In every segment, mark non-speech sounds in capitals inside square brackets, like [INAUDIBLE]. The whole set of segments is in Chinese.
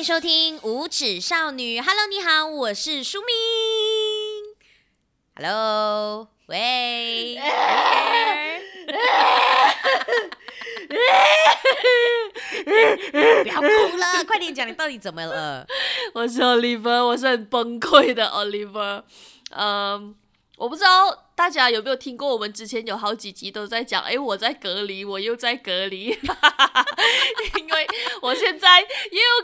迎收听《无耻少女》。Hello，你好，我是舒明。Hello，喂。[LAUGHS] [LAUGHS] [LAUGHS] 不要哭了，快点讲，你到底怎么了？我是 Oliver，我是很崩溃的 Oliver。嗯，我不知道大家有没有听过，我们之前有好几集都在讲，哎，我在隔离，我又在隔离，[LAUGHS] 因为我现在又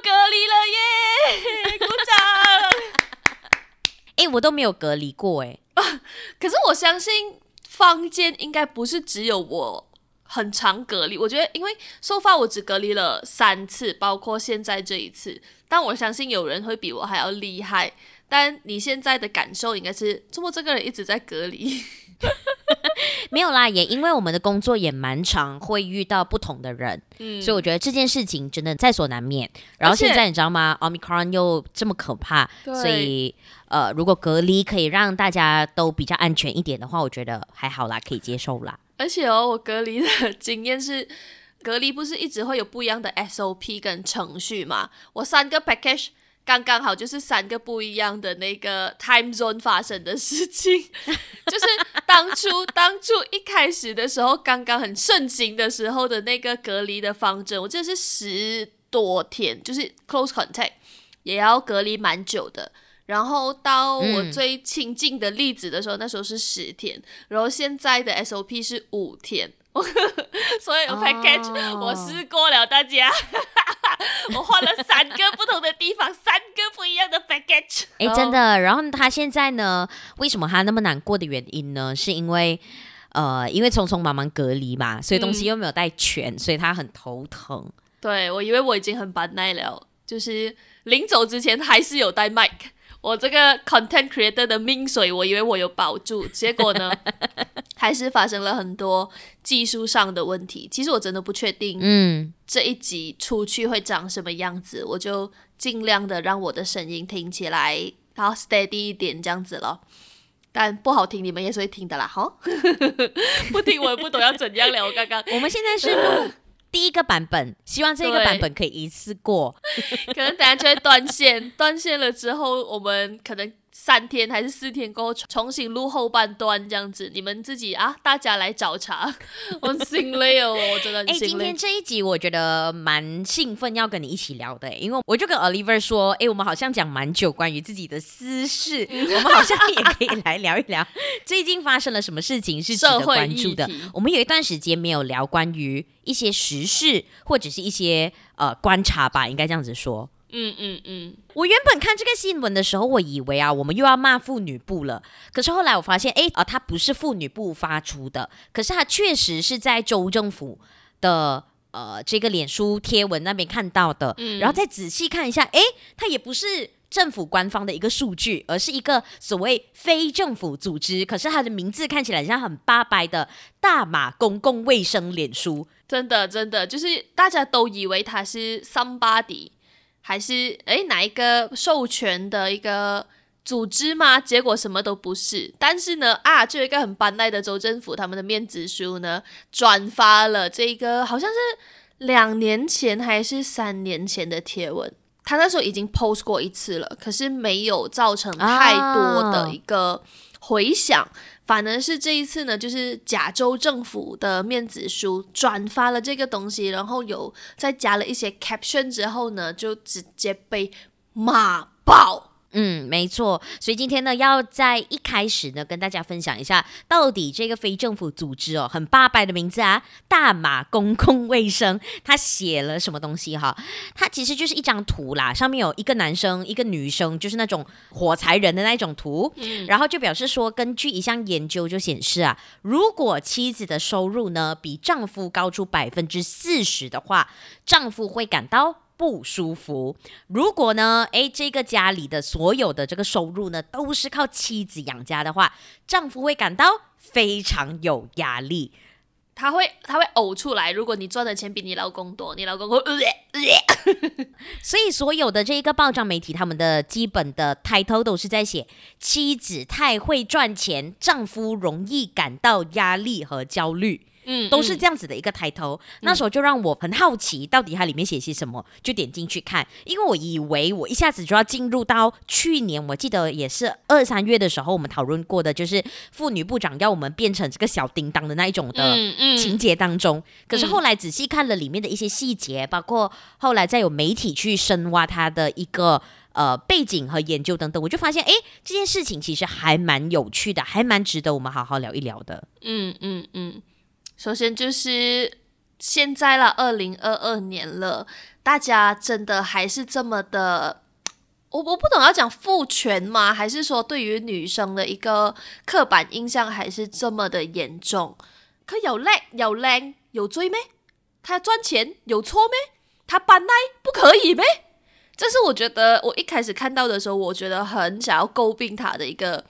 隔离了耶！鼓掌。[LAUGHS] 哎，我都没有隔离过哎，[LAUGHS] 可是我相信坊间应该不是只有我。很长隔离，我觉得，因为 so far 我只隔离了三次，包括现在这一次。但我相信有人会比我还要厉害。但你现在的感受应该是，怎么这个人一直在隔离？[LAUGHS] 没有啦，也因为我们的工作也蛮长，会遇到不同的人，嗯，所以我觉得这件事情真的在所难免。然后现在你知道吗？Omicron 又这么可怕，所以呃，如果隔离可以让大家都比较安全一点的话，我觉得还好啦，可以接受啦。而且哦，我隔离的经验是，隔离不是一直会有不一样的 SOP 跟程序嘛？我三个 package 刚刚好就是三个不一样的那个 time zone 发生的事情，[LAUGHS] 就是当初 [LAUGHS] 当初一开始的时候，刚刚很盛行的时候的那个隔离的方针，我记得是十多天，就是 close contact 也要隔离蛮久的。然后到我最亲近的例子的时候，嗯、那时候是十天，然后现在的 SOP 是五天，[LAUGHS] 所以有 package、哦、我试过了，大家，[LAUGHS] 我换了三个不同的地方，三个不一样的 package。哎，真的。然后他现在呢，为什么他那么难过的原因呢？是因为呃，因为匆匆忙忙隔离嘛，所以东西又没有带全，嗯、所以他很头疼。对，我以为我已经很把耐了，就是临走之前还是有带 mic。我这个 content creator 的命水，我以为我有保住，结果呢，[LAUGHS] 还是发生了很多技术上的问题。其实我真的不确定，嗯，这一集出去会长什么样子，我就尽量的让我的声音听起来然后 steady 一点这样子咯。但不好听，你们也是会听的啦，哈，[LAUGHS] 不听我也不懂要怎样了。我刚刚，我们现在是录。第一个版本，希望这个版本可以一次过，可能等下就会断线，断线了之后，我们可能。三天还是四天过后重新录后半段这样子，你们自己啊，大家来找茬。[LAUGHS] 我很心累哦，我真的很心累。哎，今天这一集我觉得蛮兴奋，要跟你一起聊的，因为我就跟 Oliver 说，哎，我们好像讲蛮久关于自己的私事，我们好像也可以来聊一聊 [LAUGHS] 最近发生了什么事情是值得关注的。我们有一段时间没有聊关于一些时事或者是一些呃观察吧，应该这样子说。嗯嗯嗯，我原本看这个新闻的时候，我以为啊，我们又要骂妇女部了。可是后来我发现，哎，啊，它不是妇女部发出的，可是它确实是在州政府的呃这个脸书贴文那边看到的。嗯，然后再仔细看一下，哎，它也不是政府官方的一个数据，而是一个所谓非政府组织。可是它的名字看起来像很八百的大马公共卫生脸书，真的真的就是大家都以为它是 somebody。还是诶，哪一个授权的一个组织吗？结果什么都不是。但是呢，啊，就有一个很班奈的州政府，他们的面子书呢，转发了这个好像是两年前还是三年前的贴文。他那时候已经 post 过一次了，可是没有造成太多的一个回响。啊反而是这一次呢，就是加州政府的面子书转发了这个东西，然后有再加了一些 caption 之后呢，就直接被骂爆。嗯，没错。所以今天呢，要在一开始呢，跟大家分享一下，到底这个非政府组织哦，很八百的名字啊，大马公共卫生，他写了什么东西哈？它其实就是一张图啦，上面有一个男生，一个女生，就是那种火柴人的那种图。嗯，然后就表示说，根据一项研究就显示啊，如果妻子的收入呢比丈夫高出百分之四十的话，丈夫会感到。不舒服。如果呢，诶，这个家里的所有的这个收入呢，都是靠妻子养家的话，丈夫会感到非常有压力，他会他会呕出来。如果你赚的钱比你老公多，你老公会呃呃。所以所有的这一个报章媒体，他们的基本的 title 都是在写妻子太会赚钱，丈夫容易感到压力和焦虑。嗯，都是这样子的一个抬头。嗯、那时候就让我很好奇，到底它里面写些什么，就点进去看。因为我以为我一下子就要进入到去年，我记得也是二三月的时候，我们讨论过的，就是妇女部长要我们变成这个小叮当的那一种的情节当中。嗯嗯、可是后来仔细看了里面的一些细节，包括后来再有媒体去深挖它的一个。呃，背景和研究等等，我就发现，哎，这件事情其实还蛮有趣的，还蛮值得我们好好聊一聊的。嗯嗯嗯。首先就是现在了，二零二二年了，大家真的还是这么的，我我不懂要讲父权吗？还是说对于女生的一个刻板印象还是这么的严重？可有叻有靓有追咩？他赚钱有错咩？他扮奶不可以咩？这是我觉得我一开始看到的时候，我觉得很想要诟病他的一个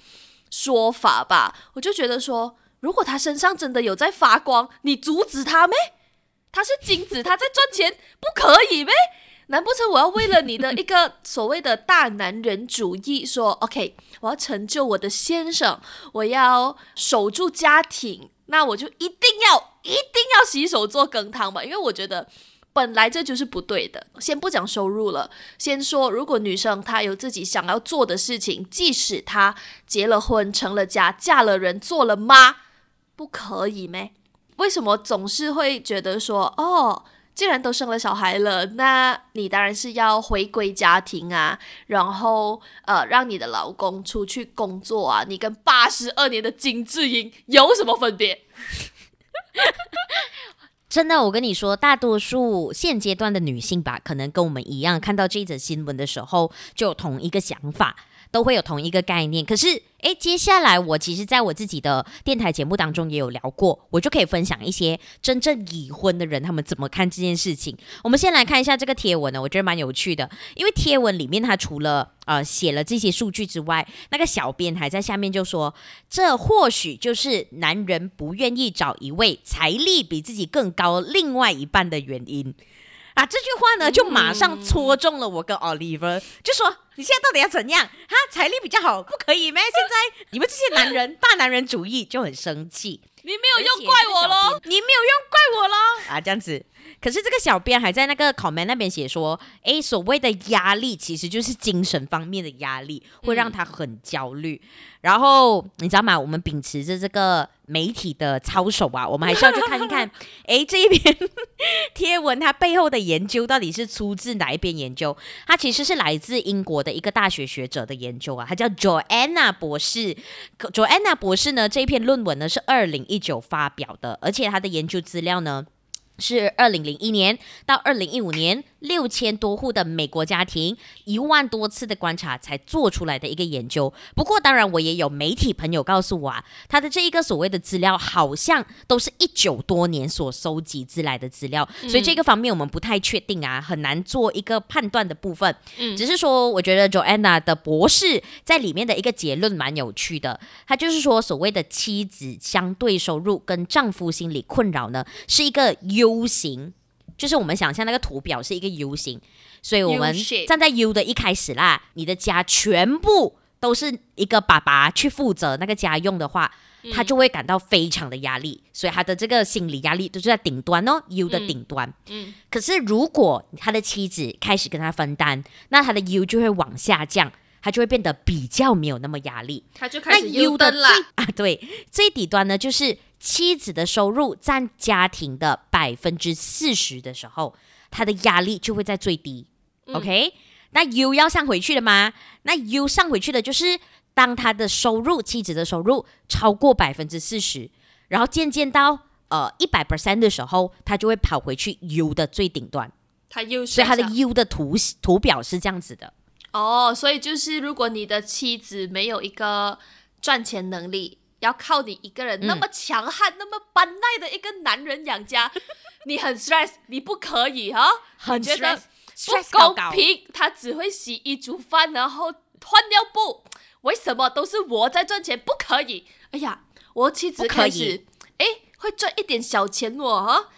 说法吧。我就觉得说，如果他身上真的有在发光，你阻止他咩？他是金子，他在赚钱，不可以咩？难不成我要为了你的一个所谓的大男人主义，说 OK，我要成就我的先生，我要守住家庭，那我就一定要一定要洗手做羹汤吧？因为我觉得。本来这就是不对的。先不讲收入了，先说如果女生她有自己想要做的事情，即使她结了婚、成了家、嫁了人、做了妈，不可以咩？为什么总是会觉得说，哦，既然都生了小孩了，那你当然是要回归家庭啊，然后呃，让你的老公出去工作啊？你跟八十二年的金智英有什么分别？[LAUGHS] 真的，我跟你说，大多数现阶段的女性吧，可能跟我们一样，看到这则新闻的时候，就有同一个想法。都会有同一个概念，可是，诶，接下来我其实在我自己的电台节目当中也有聊过，我就可以分享一些真正已婚的人他们怎么看这件事情。我们先来看一下这个贴文呢，我觉得蛮有趣的，因为贴文里面他除了呃写了这些数据之外，那个小编还在下面就说，这或许就是男人不愿意找一位财力比自己更高另外一半的原因。啊，这句话呢，就马上戳中了我跟 Oliver，、嗯、就说你现在到底要怎样？哈，财力比较好，不可以吗？现在你们这些男人 [LAUGHS] 大男人主义就很生气，你没有用怪我喽，你没有用怪我喽。啊，这样子。可是这个小编还在那个 comment 那边写说，诶，所谓的压力其实就是精神方面的压力，会让他很焦虑。嗯然后你知道吗？我们秉持着这个媒体的操守啊，我们还是要去看一看，[LAUGHS] 诶，这一篇贴文它背后的研究到底是出自哪一篇研究？它其实是来自英国的一个大学学者的研究啊，他叫 Joanna 博士。Joanna 博士呢，这一篇论文呢是二零一九发表的，而且他的研究资料呢。是二零零一年到二零一五年，六千多户的美国家庭，一万多次的观察才做出来的一个研究。不过，当然我也有媒体朋友告诉我啊，他的这一个所谓的资料，好像都是一九多年所收集之来的资料，所以这个方面我们不太确定啊，很难做一个判断的部分。嗯，只是说，我觉得 Joanna 的博士在里面的一个结论蛮有趣的，他就是说，所谓的妻子相对收入跟丈夫心理困扰呢，是一个。U 型，就是我们想象那个图表是一个 U 型，所以我们站在 U 的一开始啦，你的家全部都是一个爸爸去负责那个家用的话，他就会感到非常的压力，所以他的这个心理压力都是在顶端哦，U 的顶端。嗯，可是如果他的妻子开始跟他分担，那他的 U 就会往下降，他就会变得比较没有那么压力，他就开始 U 的啦。啊，对，最底端呢就是。妻子的收入占家庭的百分之四十的时候，他的压力就会在最低。嗯、OK，那 U 要上回去了吗？那 U 上回去的就是当他的收入，妻子的收入超过百分之四十，然后渐渐到呃一百 percent 的时候，他就会跑回去 U 的最顶端。他 U，所以他的 U 的图图表是这样子的。哦，所以就是如果你的妻子没有一个赚钱能力。要靠你一个人那么强悍、嗯、那么般耐的一个男人养家，[LAUGHS] 你很 stress，你不可以哈？很觉得不公平。他只会洗衣煮饭，然后换尿布，为什么都是我在赚钱？不可以！哎呀，我妻子开始哎会赚一点小钱哦哈。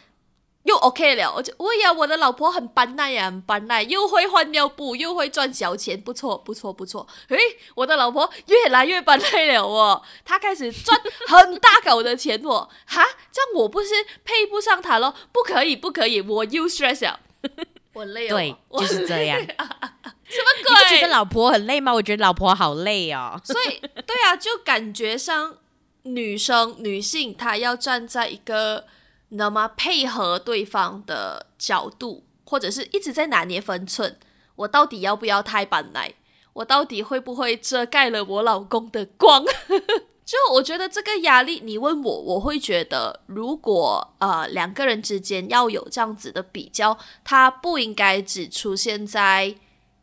又 OK 了，我就，哎呀，我的老婆很般耐呀，很搬耐，又会换尿布，又会赚小钱，不错，不错，不错。诶，我的老婆越来越般耐了哦，她开始赚很大口的钱哦，[LAUGHS] 哈，这样我不是配不上她咯？不可以，不可以，我又 stress 了，[LAUGHS] 我累哦，对，[LAUGHS] 就是这样。什么鬼？你觉得老婆很累吗？我觉得老婆好累哦。所以，对啊，就感觉上女生、女性她要站在一个。你知道吗？配合对方的角度，或者是一直在拿捏分寸。我到底要不要太板奶？我到底会不会遮盖了我老公的光？[LAUGHS] 就我觉得这个压力，你问我，我会觉得，如果呃两个人之间要有这样子的比较，它不应该只出现在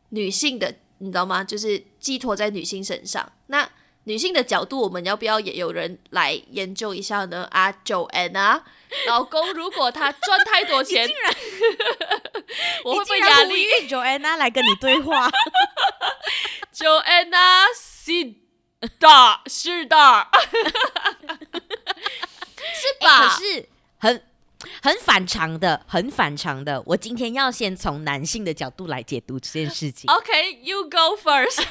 女性的，你知道吗？就是寄托在女性身上。那女性的角度，我们要不要也有人来研究一下呢？啊，Joanna，[LAUGHS] 老公如果他赚太多钱，竟然 [LAUGHS] 我会不会压力？Joanna 来跟你对话，[LAUGHS] Joanna 是的，是的，是吧？欸、可是很很反常的，很反常的。我今天要先从男性的角度来解读这件事情。OK，you、okay, go first。[LAUGHS]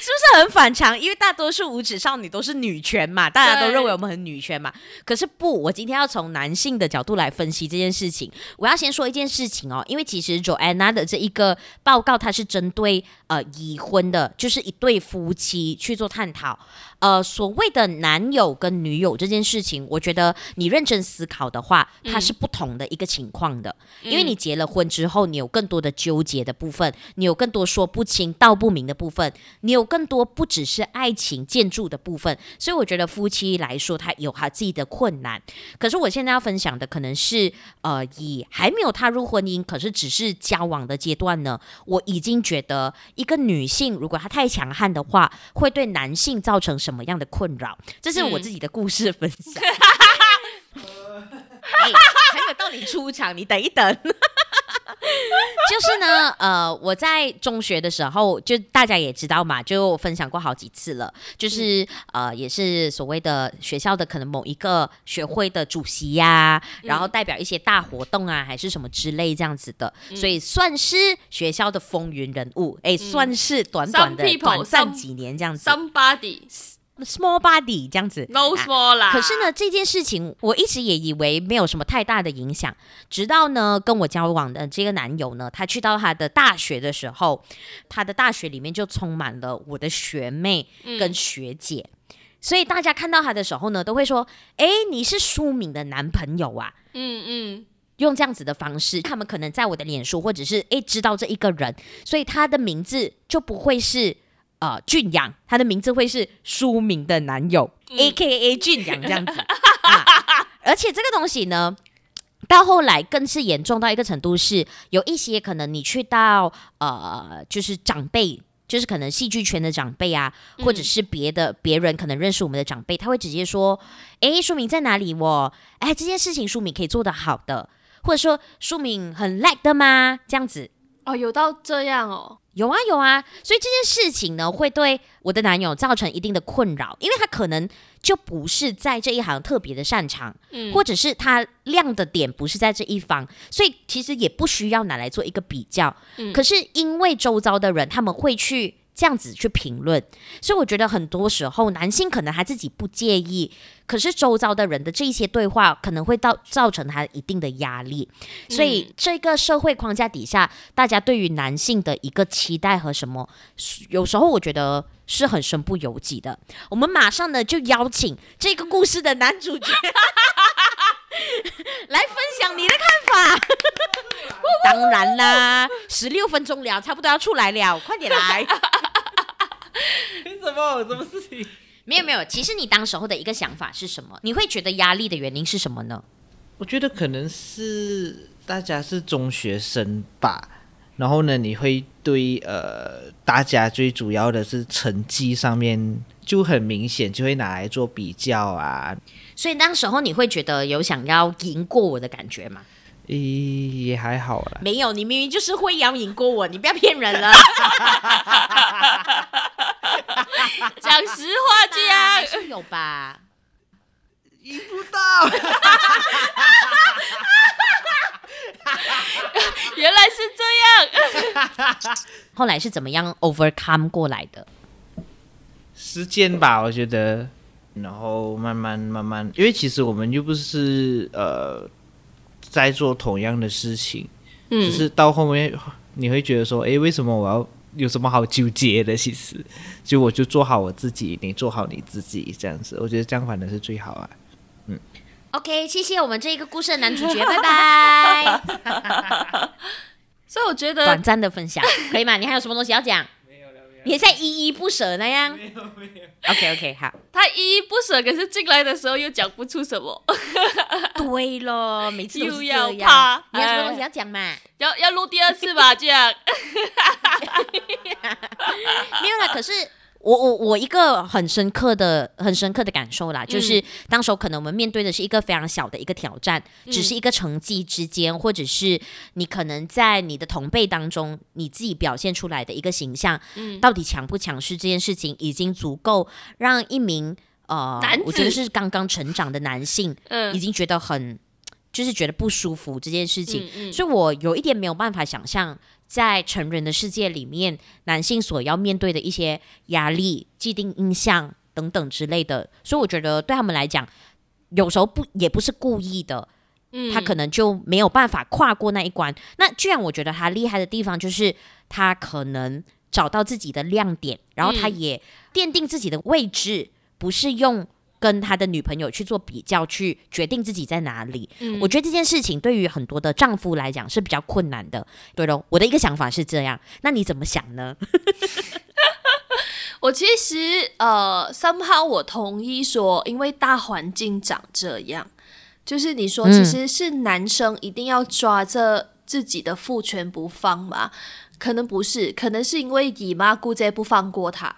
是不是很反常？因为大多数无耻少女都是女权嘛，大家都认为我们很女权嘛。可是不，我今天要从男性的角度来分析这件事情。我要先说一件事情哦，因为其实 Joanna 的这一个报告，它是针对呃已婚的，就是一对夫妻去做探讨。呃，所谓的男友跟女友这件事情，我觉得你认真思考的话，它是不同的一个情况的。嗯、因为你结了婚之后，你有更多的纠结的部分，你有更多说不清道不明的部分，你有。更多不只是爱情建筑的部分，所以我觉得夫妻来说，他有他自己的困难。可是我现在要分享的，可能是呃，以还没有踏入婚姻，可是只是交往的阶段呢，我已经觉得一个女性如果她太强悍的话，会对男性造成什么样的困扰？这是我自己的故事分享。[LAUGHS] 还没到你出场，你等一等。[LAUGHS] 就是呢，呃，我在中学的时候，就大家也知道嘛，就分享过好几次了。就是呃，也是所谓的学校的可能某一个学会的主席呀、啊，然后代表一些大活动啊，还是什么之类这样子的，所以算是学校的风云人物。哎，算是短短的短暂几年这样子。Somebody Small body 这样子，no small 啦、啊。可是呢，这件事情我一直也以为没有什么太大的影响，直到呢跟我交往的这个男友呢，他去到他的大学的时候，他的大学里面就充满了我的学妹跟学姐，嗯、所以大家看到他的时候呢，都会说：“哎，你是舒敏的男朋友啊？”嗯嗯，用这样子的方式，他们可能在我的脸书或者是诶知道这一个人，所以他的名字就不会是。呃，俊阳，他的名字会是书敏的男友、嗯、，A K A 俊阳这样子、[LAUGHS] 啊。而且这个东西呢，到后来更是严重到一个程度是，是有一些可能你去到呃，就是长辈，就是可能戏剧圈的长辈啊，嗯、或者是别的别人可能认识我们的长辈，他会直接说：“哎，书敏在哪里？我哎，这件事情书敏可以做得好的，或者说书敏很 like 的吗？这样子。”哦，有到这样哦。有啊有啊，所以这件事情呢，会对我的男友造成一定的困扰，因为他可能就不是在这一行特别的擅长，嗯，或者是他亮的点不是在这一方，所以其实也不需要拿来做一个比较。嗯，可是因为周遭的人他们会去。这样子去评论，所以我觉得很多时候男性可能他自己不介意，可是周遭的人的这一些对话可能会造造成他一定的压力。所以这个社会框架底下，大家对于男性的一个期待和什么，有时候我觉得是很身不由己的。我们马上呢就邀请这个故事的男主角 [LAUGHS] 来分享你的看法。[LAUGHS] 当然啦，十六分钟了，差不多要出来了，快点来。[LAUGHS] 凭什么？什么事情？没有没有，其实你当时候的一个想法是什么？你会觉得压力的原因是什么呢？我觉得可能是大家是中学生吧，然后呢，你会对呃，大家最主要的是成绩上面就很明显，就会拿来做比较啊。所以当时候你会觉得有想要赢过我的感觉吗？咦，也还好啦。没有，你明明就是会要赢过我，你不要骗人了。[LAUGHS] 讲实话讲，是有吧？赢不到。[LAUGHS] 原来是这样。[LAUGHS] 后来是怎么样 overcome 过来的？时间吧，我觉得，然后慢慢慢慢，因为其实我们又不是呃在做同样的事情，嗯，只是到后面你会觉得说，哎，为什么我要有什么好纠结的？其实，就我就做好我自己，你做好你自己，这样子，我觉得这样反正是最好啊。嗯，OK，谢谢我们这一个故事的男主角，拜拜。[LAUGHS] [LAUGHS] 所以我觉得短暂的分享可以吗？你还有什么东西要讲？你在依依不舍那样？没有没有。OK OK 好。他依依不舍，可是进来的时候又讲不出什么。对咯，每次都又要怕。你要什么东西要讲嘛？要要录第二次吧，这样。[LAUGHS] 没有啦，可是。我我我一个很深刻的很深刻的感受啦，就是当时候可能我们面对的是一个非常小的一个挑战，嗯、只是一个成绩之间，或者是你可能在你的同辈当中，你自己表现出来的一个形象，嗯、到底强不强势这件事情，已经足够让一名呃，男，我觉得是刚刚成长的男性，[LAUGHS] 嗯，已经觉得很就是觉得不舒服这件事情，嗯嗯、所以我有一点没有办法想象。在成人的世界里面，男性所要面对的一些压力、既定印象等等之类的，所以我觉得对他们来讲，有时候不也不是故意的，嗯，他可能就没有办法跨过那一关。那居然我觉得他厉害的地方，就是他可能找到自己的亮点，然后他也奠定自己的位置，不是用。跟他的女朋友去做比较，去决定自己在哪里。嗯，我觉得这件事情对于很多的丈夫来讲是比较困难的。对喽，我的一个想法是这样。那你怎么想呢？[LAUGHS] 我其实呃，somehow 我同意说，因为大环境长这样，就是你说其实是男生一定要抓着自己的父权不放嘛？可能不是，可能是因为姨妈姑姐不放过他。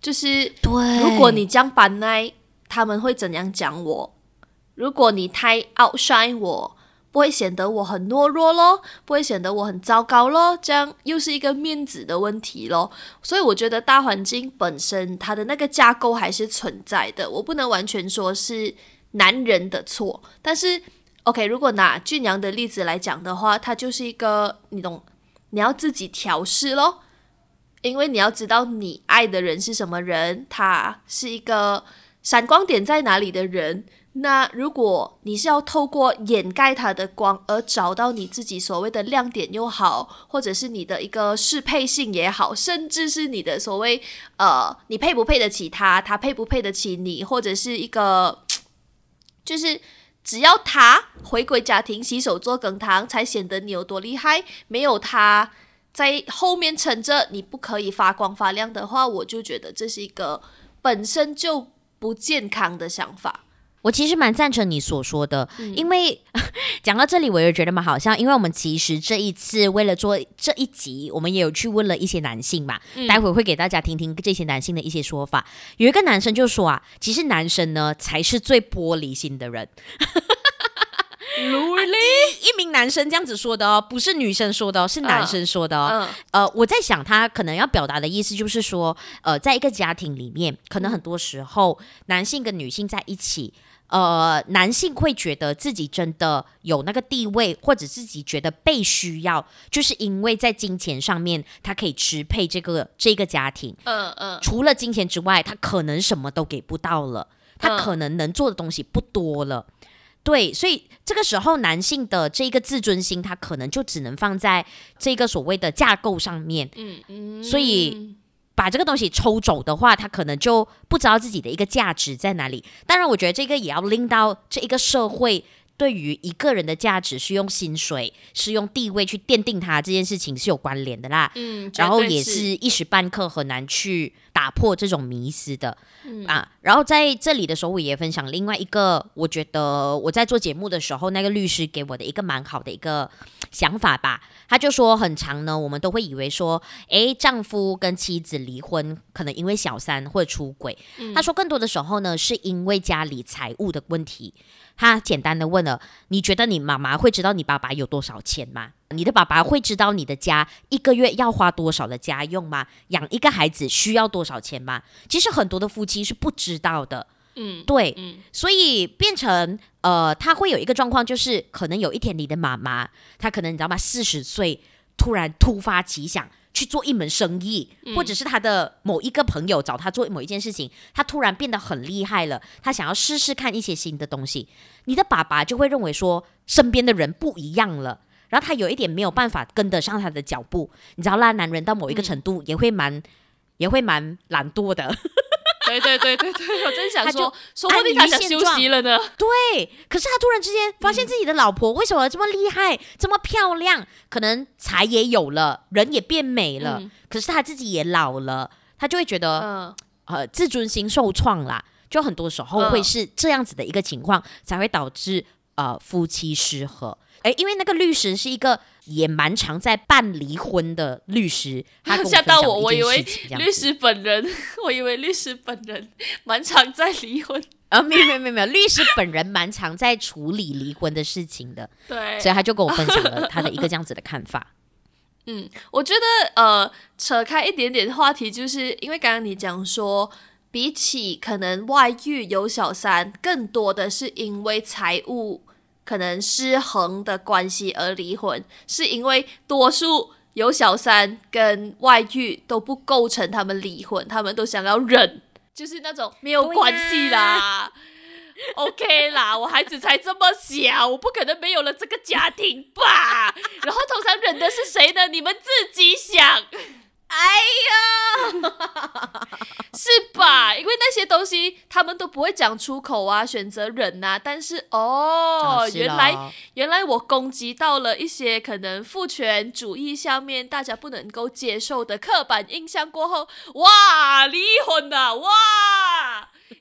就是对，如果你将板奈。他们会怎样讲我？如果你太 outshine 我，不会显得我很懦弱咯，不会显得我很糟糕咯，这样又是一个面子的问题咯。所以我觉得大环境本身它的那个架构还是存在的，我不能完全说是男人的错。但是，OK，如果拿俊阳的例子来讲的话，他就是一个你懂，你要自己调试咯，因为你要知道你爱的人是什么人，他是一个。闪光点在哪里的人？那如果你是要透过掩盖他的光而找到你自己所谓的亮点又好，或者是你的一个适配性也好，甚至是你的所谓呃，你配不配得起他，他配不配得起你，或者是一个 [TSK] 就是只要他回归家庭洗手做羹汤，才显得你有多厉害。没有他在后面撑着，你不可以发光发亮的话，我就觉得这是一个本身就。不健康的想法，我其实蛮赞成你所说的，嗯、因为讲到这里，我又觉得蛮好笑，因为我们其实这一次为了做这一集，我们也有去问了一些男性嘛，嗯、待会会给大家听听这些男性的一些说法。有一个男生就说啊，其实男生呢才是最玻璃心的人。一名男生这样子说的哦，不是女生说的哦，是男生说的哦。Uh, uh. 呃，我在想他可能要表达的意思就是说，呃，在一个家庭里面，可能很多时候男性跟女性在一起，呃，男性会觉得自己真的有那个地位，或者自己觉得被需要，就是因为在金钱上面他可以支配这个这个家庭。嗯嗯。Uh, uh. 除了金钱之外，他可能什么都给不到了，他可能能做的东西不多了。Uh. 对，所以这个时候男性的这个自尊心，他可能就只能放在这个所谓的架构上面。嗯嗯，所以把这个东西抽走的话，他可能就不知道自己的一个价值在哪里。当然，我觉得这个也要拎到这一个社会对于一个人的价值是用薪水、是用地位去奠定他这件事情是有关联的啦。嗯，然后也是一时半刻很难去打破这种迷思的，嗯啊，然后在这里的时候，我也分享另外一个，我觉得我在做节目的时候，那个律师给我的一个蛮好的一个想法吧。他就说，很长呢，我们都会以为说，诶，丈夫跟妻子离婚，可能因为小三或者出轨。嗯、他说，更多的时候呢，是因为家里财务的问题。他简单的问了：“你觉得你妈妈会知道你爸爸有多少钱吗？你的爸爸会知道你的家一个月要花多少的家用吗？养一个孩子需要多少钱吗？其实很多的夫妻是不知道的。嗯，对，嗯所以变成呃，他会有一个状况，就是可能有一天你的妈妈，她可能你知道吗？四十岁突然突发奇想去做一门生意，嗯或者是他的某一个朋友找他做某一件事情，他突然变得很厉害了，他想要试试看一些新的东西，你的爸爸就会认为说身边的人不一样了。然后他有一点没有办法跟得上他的脚步，你知道啦，男人到某一个程度也会蛮、也会蛮懒惰的。[LAUGHS] 对对对对对，我真想说，说不定他想休息了呢。对，可是他突然之间发现自己的老婆为什么这么厉害、这么漂亮？可能财也有了，人也变美了，嗯可是他自己也老了，他就会觉得、嗯呃自尊心受创啦。就很多时候会是这样子的一个情况，才会导致呃夫妻失和。诶，因为那个律师是一个也蛮常在办离婚的律师，他吓到我，我以为律师本人，我以为律师本人蛮常在离婚。啊，没有没有没有没有，律师本人蛮常在处理离婚的事情的，[LAUGHS] 对，所以他就跟我分享了 [LAUGHS] 他的一个这样子的看法。[LAUGHS] 嗯，我觉得呃，扯开一点点话题，就是因为刚刚你讲说，比起可能外遇有小三，更多的是因为财务可能失衡的关系而离婚，是因为多数有小三跟外遇都不构成他们离婚，他们都想要忍，就是那种没有关系啦。[LAUGHS] OK 啦，我孩子才这么小，我不可能没有了这个家庭吧？[LAUGHS] 然后通常忍的是谁呢？你们自己想。哎呀，是吧？因为那些东西他们都不会讲出口啊，选择忍啊。但是哦，啊是原来原来我攻击到了一些可能父权主义下面大家不能够接受的刻板印象过后，哇，离婚了，哇，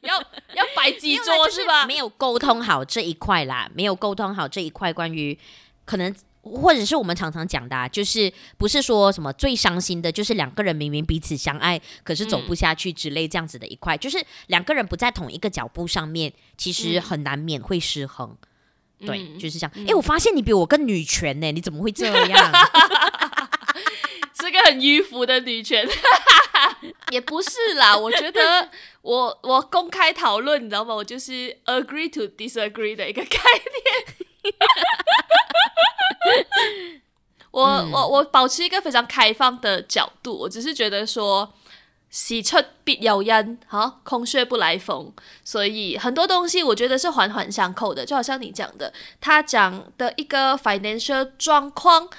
要 [LAUGHS] 要摆几桌是吧？没有沟通好这一块啦，没有沟通好这一块关于可能。或者是我们常常讲的、啊，就是不是说什么最伤心的，就是两个人明明彼此相爱，可是走不下去之类这样子的一块，嗯、就是两个人不在同一个脚步上面，其实很难免会失衡。嗯、对，就是这样。哎、嗯，我发现你比我更女权呢，你怎么会这样？[LAUGHS] 是个很迂腐的女权，[LAUGHS] 也不是啦。我觉得我我公开讨论，你知道吗？我就是 agree to disagree 的一个概念。[LAUGHS] 我、嗯、我我保持一个非常开放的角度，我只是觉得说，喜出必有因，哈，空穴不来风，所以很多东西我觉得是环环相扣的，就好像你讲的，他讲的一个 financial 状况，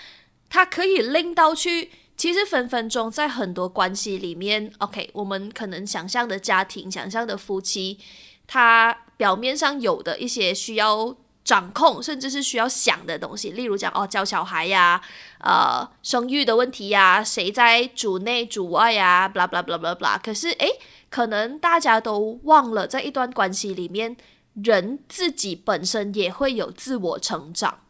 它可以令到去，其实分分钟在很多关系里面，OK，我们可能想象的家庭、想象的夫妻，他表面上有的一些需要。掌控，甚至是需要想的东西，例如讲哦，教小孩呀，呃，生育的问题呀，谁在主内主外呀，blah blah blah blah blah。可是，诶，可能大家都忘了，在一段关系里面，人自己本身也会有自我成长，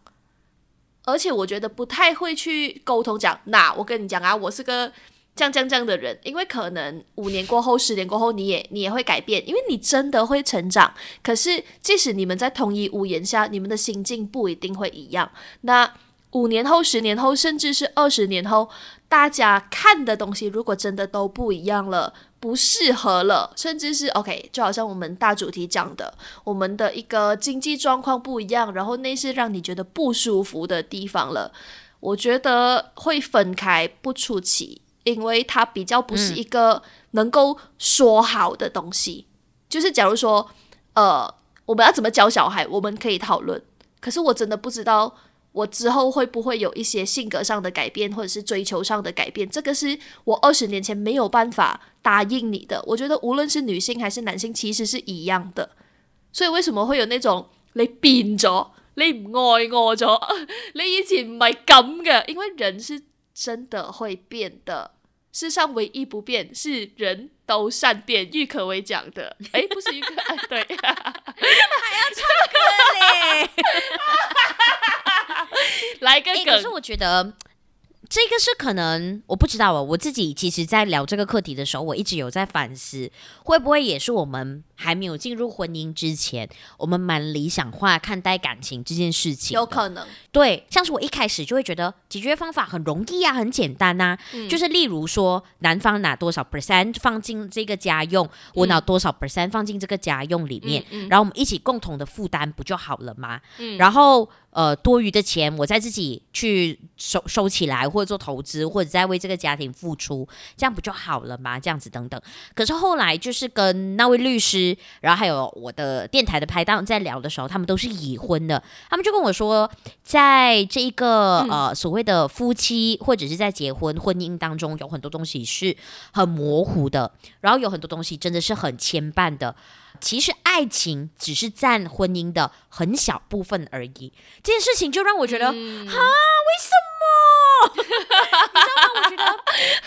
而且我觉得不太会去沟通讲，那我跟你讲啊，我是个。这样这样这样的人，因为可能五年过后、十年过后，你也你也会改变，因为你真的会成长。可是，即使你们在同一屋檐下，你们的心境不一定会一样。那五年后、十年后，甚至是二十年后，大家看的东西如果真的都不一样了，不适合了，甚至是 OK，就好像我们大主题讲的，我们的一个经济状况不一样，然后那是让你觉得不舒服的地方了，我觉得会分开不出奇。因为它比较不是一个能够说好的东西，嗯、就是假如说，呃，我们要怎么教小孩，我们可以讨论。可是我真的不知道，我之后会不会有一些性格上的改变，或者是追求上的改变，这个是我二十年前没有办法答应你的。我觉得无论是女性还是男性，其实是一样的。所以为什么会有那种你变咗，你唔爱我咗，[LAUGHS] 你以前唔系咁嘅？因为人是真的会变的。世上唯一不变是人都善变，郁可唯讲的。哎，不是郁可，[LAUGHS] 哎，对，还要唱歌嘞。[LAUGHS] 来个梗，可是我觉得这个是可能我不知道哦。我自己其实，在聊这个课题的时候，我一直有在反思，会不会也是我们还没有进入婚姻之前，我们蛮理想化看待感情这件事情。有可能，对，像是我一开始就会觉得解决方法很容易啊，很简单呐、啊，嗯、就是例如说，男方拿多少 percent 放进这个家用，我拿多少 percent 放进这个家用里面，然后我们一起共同的负担不就好了吗？嗯、然后。呃，多余的钱我再自己去收收起来，或者做投资，或者再为这个家庭付出，这样不就好了吗？这样子等等。可是后来就是跟那位律师，然后还有我的电台的拍档在聊的时候，他们都是已婚的，他们就跟我说，在这一个呃所谓的夫妻或者是在结婚婚姻当中，有很多东西是很模糊的，然后有很多东西真的是很牵绊的。其实爱情只是占婚姻的很小部分而已，这件事情就让我觉得，啊、嗯，为什么？你知道吗？我觉得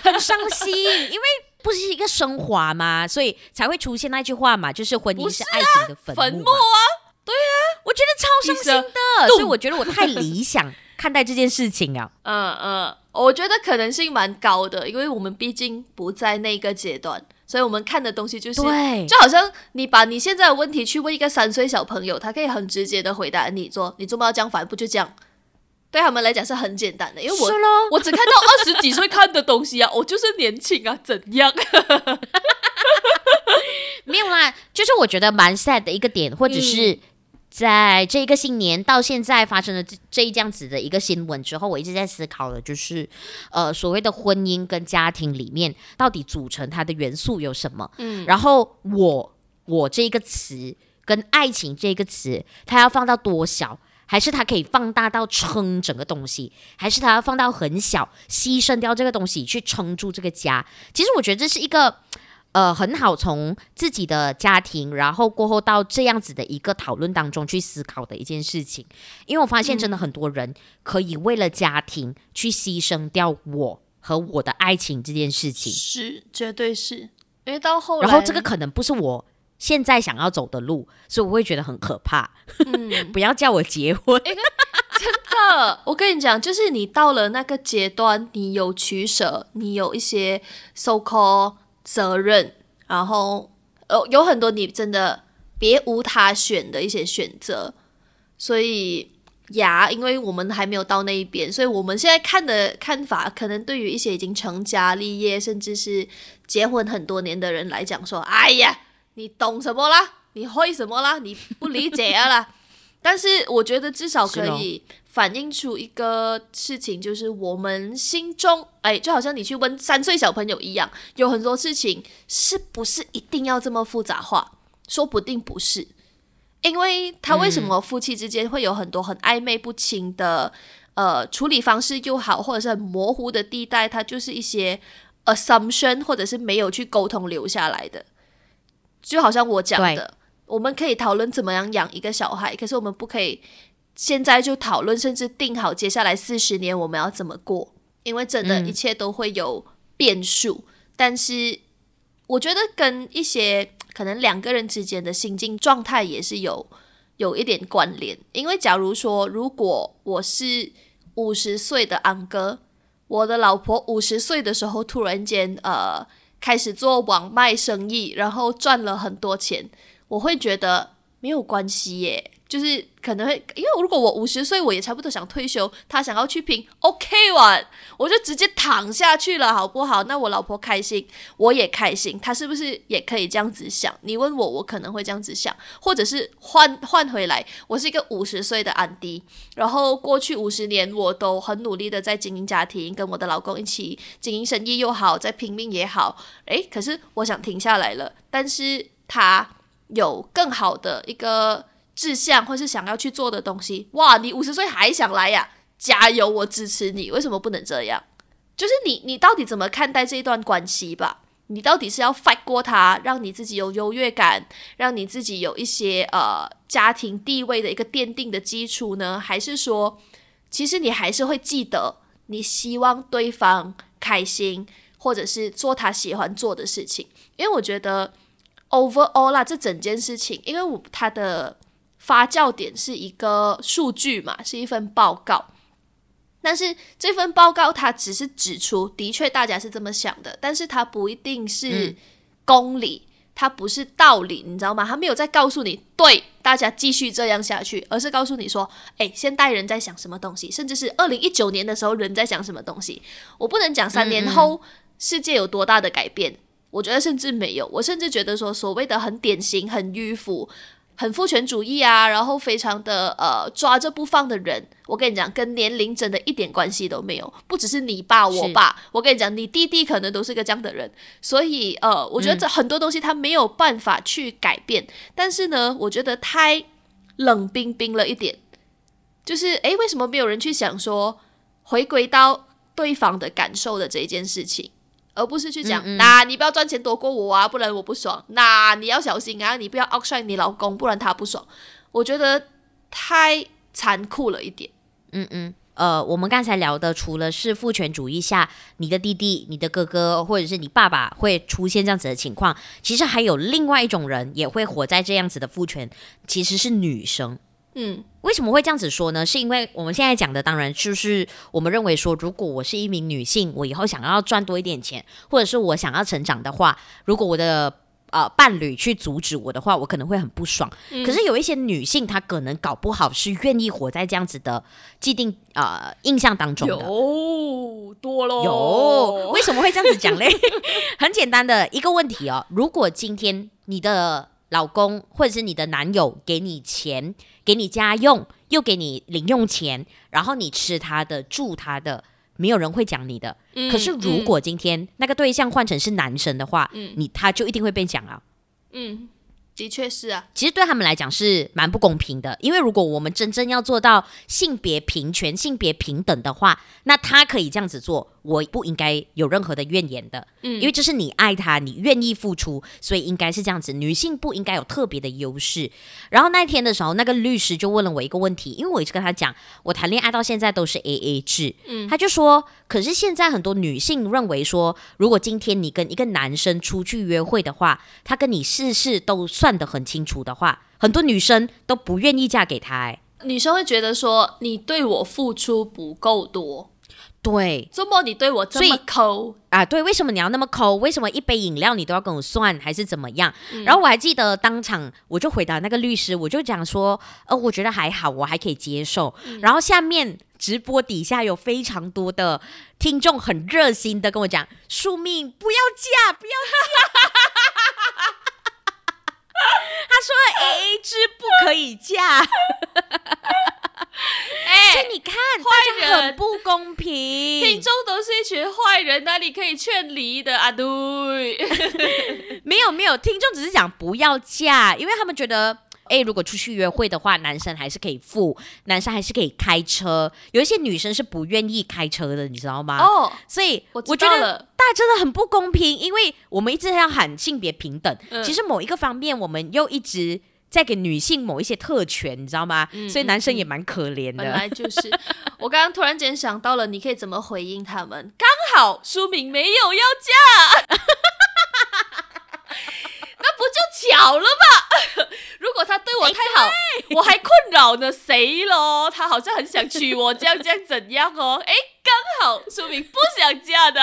很伤心，因为不是一个升华嘛，所以才会出现那句话嘛，就是婚姻是爱情的坟墓，啊，[LAUGHS] 坟墓啊，对啊，我觉得超伤心的，所以我觉得我太理想看待这件事情啊，嗯嗯，我觉得可能性蛮高的，因为我们毕竟不在那个阶段。所以我们看的东西就是，对就好像你把你现在的问题去问一个三岁小朋友，他可以很直接的回答你说：“你做么要这样反，不就这样？”对他们来讲是很简单的，因为我 [LAUGHS] 我只看到二十几岁看的东西啊，我就是年轻啊，怎样？[LAUGHS] 没有啦，就是我觉得蛮 sad 的一个点，或者是。嗯在这一个新年到现在发生了这这一这样子的一个新闻之后，我一直在思考的，就是呃所谓的婚姻跟家庭里面到底组成它的元素有什么？嗯，然后我我这个词跟爱情这个词，它要放到多小，还是它可以放大到撑整个东西，还是它要放到很小，牺牲掉这个东西去撑住这个家？其实我觉得这是一个。呃，很好，从自己的家庭，然后过后到这样子的一个讨论当中去思考的一件事情，因为我发现真的很多人可以为了家庭去牺牲掉我和我的爱情这件事情，是，绝对是，因为到后来，然后这个可能不是我现在想要走的路，所以我会觉得很可怕。嗯，[LAUGHS] 不要叫我结婚，欸，真的，我跟你讲，就是你到了那个阶段，你有取舍，你有一些 so called 责任，然后呃，有很多你真的别无他选的一些选择，所以呀，因为我们还没有到那一边，所以我们现在看的看法，可能对于一些已经成家立业，甚至是结婚很多年的人来讲，说，哎呀，你懂什么啦？你会什么啦？你不理解啊啦。但是我觉得至少可以。反映出一个事情，就是我们心中，哎，就好像你去问三岁小朋友一样，有很多事情是不是一定要这么复杂化？说不定不是，因为他为什么夫妻之间会有很多很暧昧不清的，呃，处理方式又好，或者是很模糊的地带，它就是一些 assumption，或者是没有去沟通留下来的。就好像我讲的，对我们可以讨论怎么样养一个小孩，可是我们不可以。现在就讨论，甚至定好接下来四十年我们要怎么过，因为真的一切都会有变数。嗯、但是我觉得跟一些可能两个人之间的心境状态也是有有一点关联。因为假如说，如果我是五十岁的安哥，我的老婆五十岁的时候突然间呃开始做网卖生意，然后赚了很多钱，我会觉得没有关系耶。就是可能会，因为如果我五十岁，我也差不多想退休，他想要去拼，OK 完，我就直接躺下去了，好不好？那我老婆开心，我也开心，他是不是也可以这样子想？你问我，我可能会这样子想，或者是换换回来，我是一个五十岁的安迪，然后过去五十年我都很努力的在经营家庭，跟我的老公一起经营生意又好，在拼命也好，诶，可是我想停下来了，但是他有更好的一个。志向或是想要去做的东西，哇！你五十岁还想来呀？加油，我支持你。为什么不能这样？就是你，你到底怎么看待这一段关系吧？你到底是要 fight 过他，让你自己有优越感，让你自己有一些呃家庭地位的一个奠定的基础呢？还是说，其实你还是会记得，你希望对方开心，或者是做他喜欢做的事情？因为我觉得 overall 啦，这整件事情，因为我它的。发酵点是一个数据嘛，是一份报告。但是这份报告它只是指出，的确大家是这么想的，但是它不一定是公理，嗯、它不是道理，你知道吗？它没有在告诉你，对，大家继续这样下去，而是告诉你说，诶，现代人在想什么东西，甚至是二零一九年的时候人在想什么东西。我不能讲三年后世界有多大的改变，嗯嗯我觉得甚至没有，我甚至觉得说，所谓的很典型、很迂腐。很父权主义啊，然后非常的呃抓着不放的人，我跟你讲，跟年龄真的一点关系都没有，不只是你爸我爸，我跟你讲，你弟弟可能都是个这样的人，所以呃，我觉得这很多东西他没有办法去改变，嗯、但是呢，我觉得太冷冰冰了一点，就是诶，为什么没有人去想说回归到对方的感受的这一件事情？而不是去讲，那、嗯嗯啊、你不要赚钱多过我啊，不然我不爽。那你要小心啊，你不要 outshine 你老公，不然他不爽。我觉得太残酷了一点。嗯嗯，呃，我们刚才聊的，除了是父权主义下你的弟弟、你的哥哥或者是你爸爸会出现这样子的情况，其实还有另外一种人也会活在这样子的父权，其实是女生。嗯，为什么会这样子说呢？是因为我们现在讲的，当然就是我们认为说，如果我是一名女性，我以后想要赚多一点钱，或者是我想要成长的话，如果我的呃伴侣去阻止我的话，我可能会很不爽。嗯、可是有一些女性，她可能搞不好是愿意活在这样子的既定呃印象当中的。有多喽？有，为什么会这样子讲嘞？[LAUGHS] 很简单的一个问题哦，如果今天你的老公或者是你的男友给你钱，给你家用，又给你零用钱，然后你吃他的、住他的，没有人会讲你的。嗯、可是如果今天、嗯、那个对象换成是男生的话，嗯、你他就一定会被讲啊。嗯。的确是啊，其实对他们来讲是蛮不公平的，因为如果我们真正要做到性别平权、性别平等的话，那他可以这样子做，我不应该有任何的怨言的。嗯，因为这是你爱他，你愿意付出，所以应该是这样子。女性不应该有特别的优势。然后那天的时候，那个律师就问了我一个问题，因为我一直跟他讲，我谈恋爱到现在都是 AA 制，嗯，他就说，可是现在很多女性认为说，如果今天你跟一个男生出去约会的话，他跟你事事都算。算得很清楚的话，很多女生都不愿意嫁给他。哎，女生会觉得说你对我付出不够多，对，周末你对我这么抠啊？对，为什么你要那么抠？为什么一杯饮料你都要跟我算，还是怎么样？嗯、然后我还记得当场我就回答那个律师，我就讲说，呃，我觉得还好，我还可以接受。嗯、然后下面直播底下有非常多的听众很热心的跟我讲，宿命不要嫁，不要嫁。[LAUGHS] 他说：“A A 制不可以嫁。” [LAUGHS] 哎，所以你看，坏人很不公平。听众都是一群坏人，哪里可以劝离的啊？对，[LAUGHS] 没有没有，听众只是讲不要嫁，因为他们觉得。诶，如果出去约会的话，男生还是可以付，男生还是可以开车。有一些女生是不愿意开车的，你知道吗？哦，所以我觉得大家真的很不公平，因为我们一直要喊性别平等，嗯、其实某一个方面我们又一直在给女性某一些特权，你知道吗？嗯、所以男生也蛮可怜的。本来就是，[LAUGHS] 我刚刚突然间想到了，你可以怎么回应他们？刚好书明没有要嫁。[LAUGHS] 那不就巧了吗？[LAUGHS] 如果他对我太好，我还困扰呢，谁咯？他好像很想娶我，这样这样怎样哦？哎，刚好书明不想嫁的。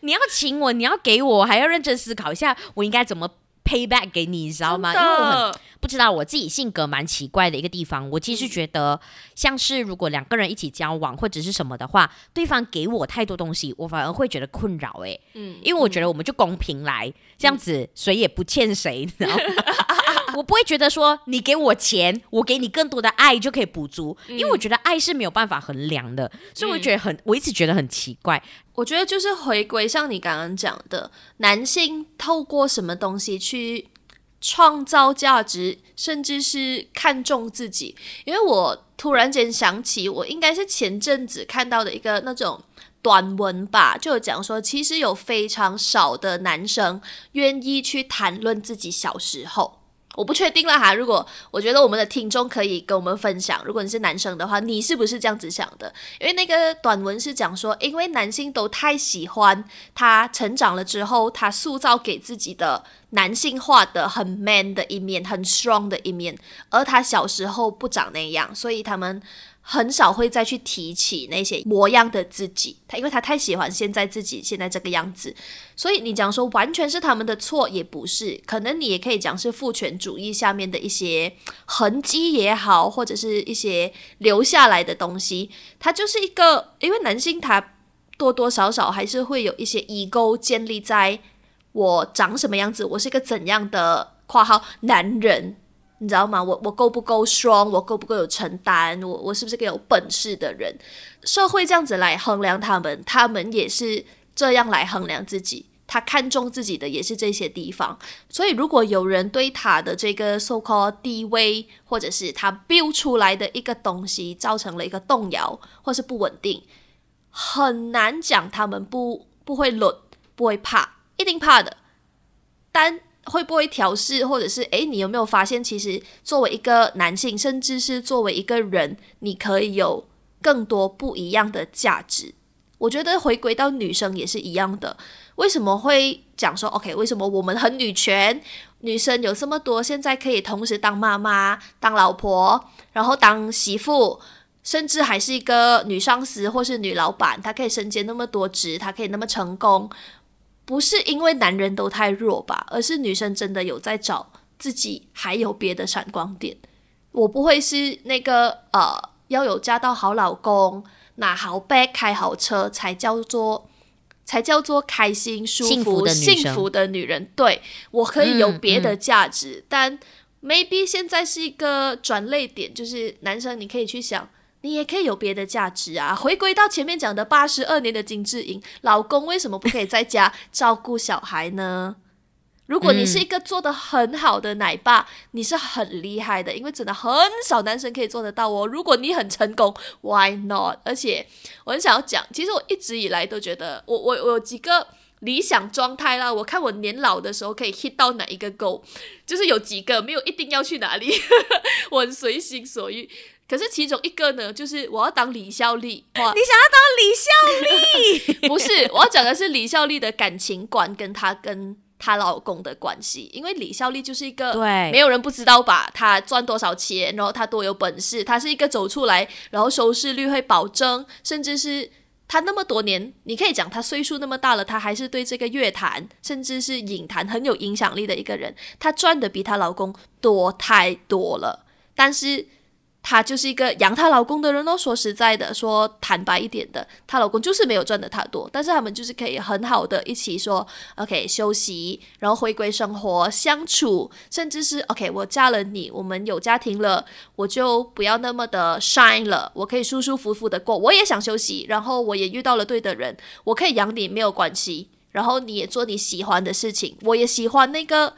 你要请我，你要给我，还要认真思考一下，我应该怎么 pay back 给你，你知道吗？因为我很。不知道我自己性格蛮奇怪的一个地方，我其实觉得像是如果两个人一起交往或者是什么的话，对方给我太多东西，我反而会觉得困扰诶，嗯，因为我觉得我们就公平来这样子，谁也不欠谁，你知道吗？[LAUGHS] 我不会觉得说你给我钱，我给你更多的爱就可以补足，因为我觉得爱是没有办法衡量的，所以我觉得很，我一直觉得很奇怪。我觉得就是回归像你刚刚讲的，男性透过什么东西去。创造价值，甚至是看重自己。因为我突然间想起，我应该是前阵子看到的一个那种短文吧，就有讲说，其实有非常少的男生愿意去谈论自己小时候。我不确定了哈，如果我觉得我们的听众可以跟我们分享，如果你是男生的话，你是不是这样子想的？因为那个短文是讲说，因为男性都太喜欢他成长了之后，他塑造给自己的男性化的很 man 的一面，很 strong 的一面，而他小时候不长那样，所以他们。很少会再去提起那些模样的自己，他因为他太喜欢现在自己现在这个样子，所以你讲说完全是他们的错也不是，可能你也可以讲是父权主义下面的一些痕迹也好，或者是一些留下来的东西，他就是一个，因为男性他多多少少还是会有一些 ego 建立在我长什么样子，我是一个怎样的括号男人。你知道吗？我我够不够 strong？我够不够有承担？我我是不是个有本事的人？社会这样子来衡量他们，他们也是这样来衡量自己。他看重自己的也是这些地方。所以，如果有人对他的这个 so called 地位，或者是他 build 出来的一个东西，造成了一个动摇或是不稳定，很难讲他们不不会冷，不会怕，一定怕的。但会不会调试，或者是诶，你有没有发现，其实作为一个男性，甚至是作为一个人，你可以有更多不一样的价值？我觉得回归到女生也是一样的。为什么会讲说 OK？为什么我们很女权？女生有这么多，现在可以同时当妈妈、当老婆，然后当媳妇，甚至还是一个女上司或是女老板，她可以身兼那么多职，她可以那么成功。不是因为男人都太弱吧，而是女生真的有在找自己还有别的闪光点。我不会是那个呃，要有嫁到好老公、拿好 bag、开好车才叫做才叫做开心、舒服、幸福的女，幸福的女人。对，我可以有别的价值，嗯嗯、但 maybe 现在是一个转捩点，就是男生你可以去想。你也可以有别的价值啊！回归到前面讲的八十二年的金智英，老公为什么不可以在家照顾小孩呢？如果你是一个做得很好的奶爸，你是很厉害的，因为真的很少男生可以做得到哦。如果你很成功，Why not？而且我很想要讲，其实我一直以来都觉得我，我我有几个理想状态啦。我看我年老的时候可以 hit 到哪一个 go，就是有几个，没有一定要去哪里，[LAUGHS] 我很随心所欲。可是其中一个呢，就是我要当李孝利。哇，你想要当李孝利？[LAUGHS] 不是，我要讲的是李孝利的感情观跟她跟她老公的关系。因为李孝利就是一个，对，没有人不知道吧？她赚多少钱，然后她多有本事，她是一个走出来，然后收视率会保证，甚至是她那么多年，你可以讲她岁数那么大了，她还是对这个乐坛甚至是影坛很有影响力的一个人。她赚的比她老公多太多了，但是。她就是一个养她老公的人哦。说实在的，说坦白一点的，她老公就是没有赚的她多，但是他们就是可以很好的一起说，OK 休息，然后回归生活相处，甚至是 OK 我嫁了你，我们有家庭了，我就不要那么的 shine 了，我可以舒舒服服的过。我也想休息，然后我也遇到了对的人，我可以养你没有关系，然后你也做你喜欢的事情，我也喜欢那个。